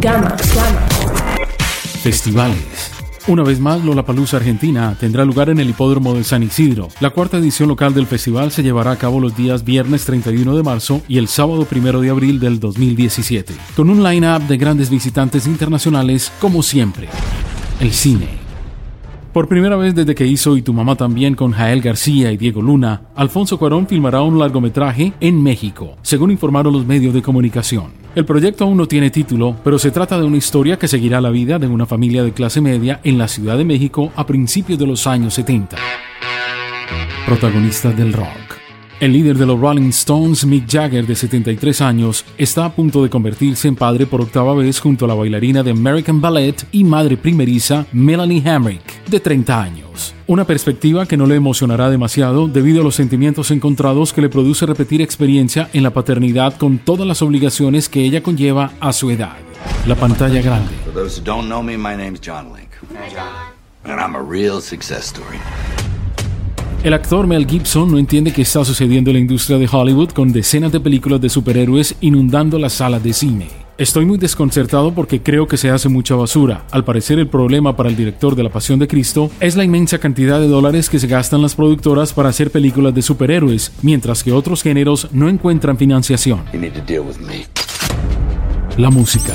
Gama, gama. Festivales. Una vez más, Lollapalooza Argentina tendrá lugar en el Hipódromo de San Isidro. La cuarta edición local del festival se llevará a cabo los días viernes 31 de marzo y el sábado 1 de abril del 2017, con un line-up de grandes visitantes internacionales como siempre. El cine. Por primera vez desde que hizo Y tu mamá también con Jael García y Diego Luna, Alfonso Cuarón filmará un largometraje en México, según informaron los medios de comunicación. El proyecto aún no tiene título, pero se trata de una historia que seguirá la vida de una familia de clase media en la Ciudad de México a principios de los años 70. Protagonistas del rock. El líder de los Rolling Stones, Mick Jagger, de 73 años, está a punto de convertirse en padre por octava vez junto a la bailarina de American Ballet y madre primeriza Melanie Hamrick, de 30 años. Una perspectiva que no le emocionará demasiado debido a los sentimientos encontrados que le produce repetir experiencia en la paternidad con todas las obligaciones que ella conlleva a su edad. La pantalla grande. El actor Mel Gibson no entiende qué está sucediendo en la industria de Hollywood con decenas de películas de superhéroes inundando las salas de cine. Estoy muy desconcertado porque creo que se hace mucha basura. Al parecer el problema para el director de La Pasión de Cristo es la inmensa cantidad de dólares que se gastan las productoras para hacer películas de superhéroes, mientras que otros géneros no encuentran financiación. La música.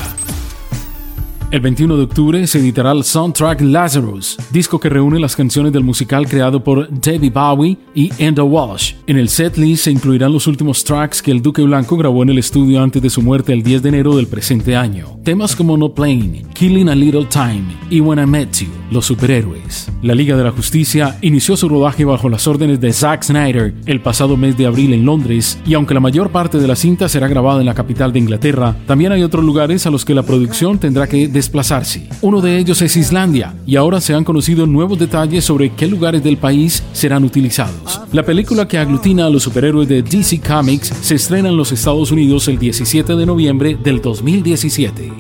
El 21 de octubre se editará el soundtrack Lazarus, disco que reúne las canciones del musical creado por David Bowie y Enda Walsh. En el setlist se incluirán los últimos tracks que el Duque Blanco grabó en el estudio antes de su muerte el 10 de enero del presente año. Temas como No Plane, Killing a Little Time y When I Met You, los superhéroes. La Liga de la Justicia inició su rodaje bajo las órdenes de Zack Snyder el pasado mes de abril en Londres y aunque la mayor parte de la cinta será grabada en la capital de Inglaterra, también hay otros lugares a los que la producción tendrá que desplazarse. Uno de ellos es Islandia, y ahora se han conocido nuevos detalles sobre qué lugares del país serán utilizados. La película que aglutina a los superhéroes de DC Comics se estrena en los Estados Unidos el 17 de noviembre del 2017.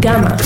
Gama.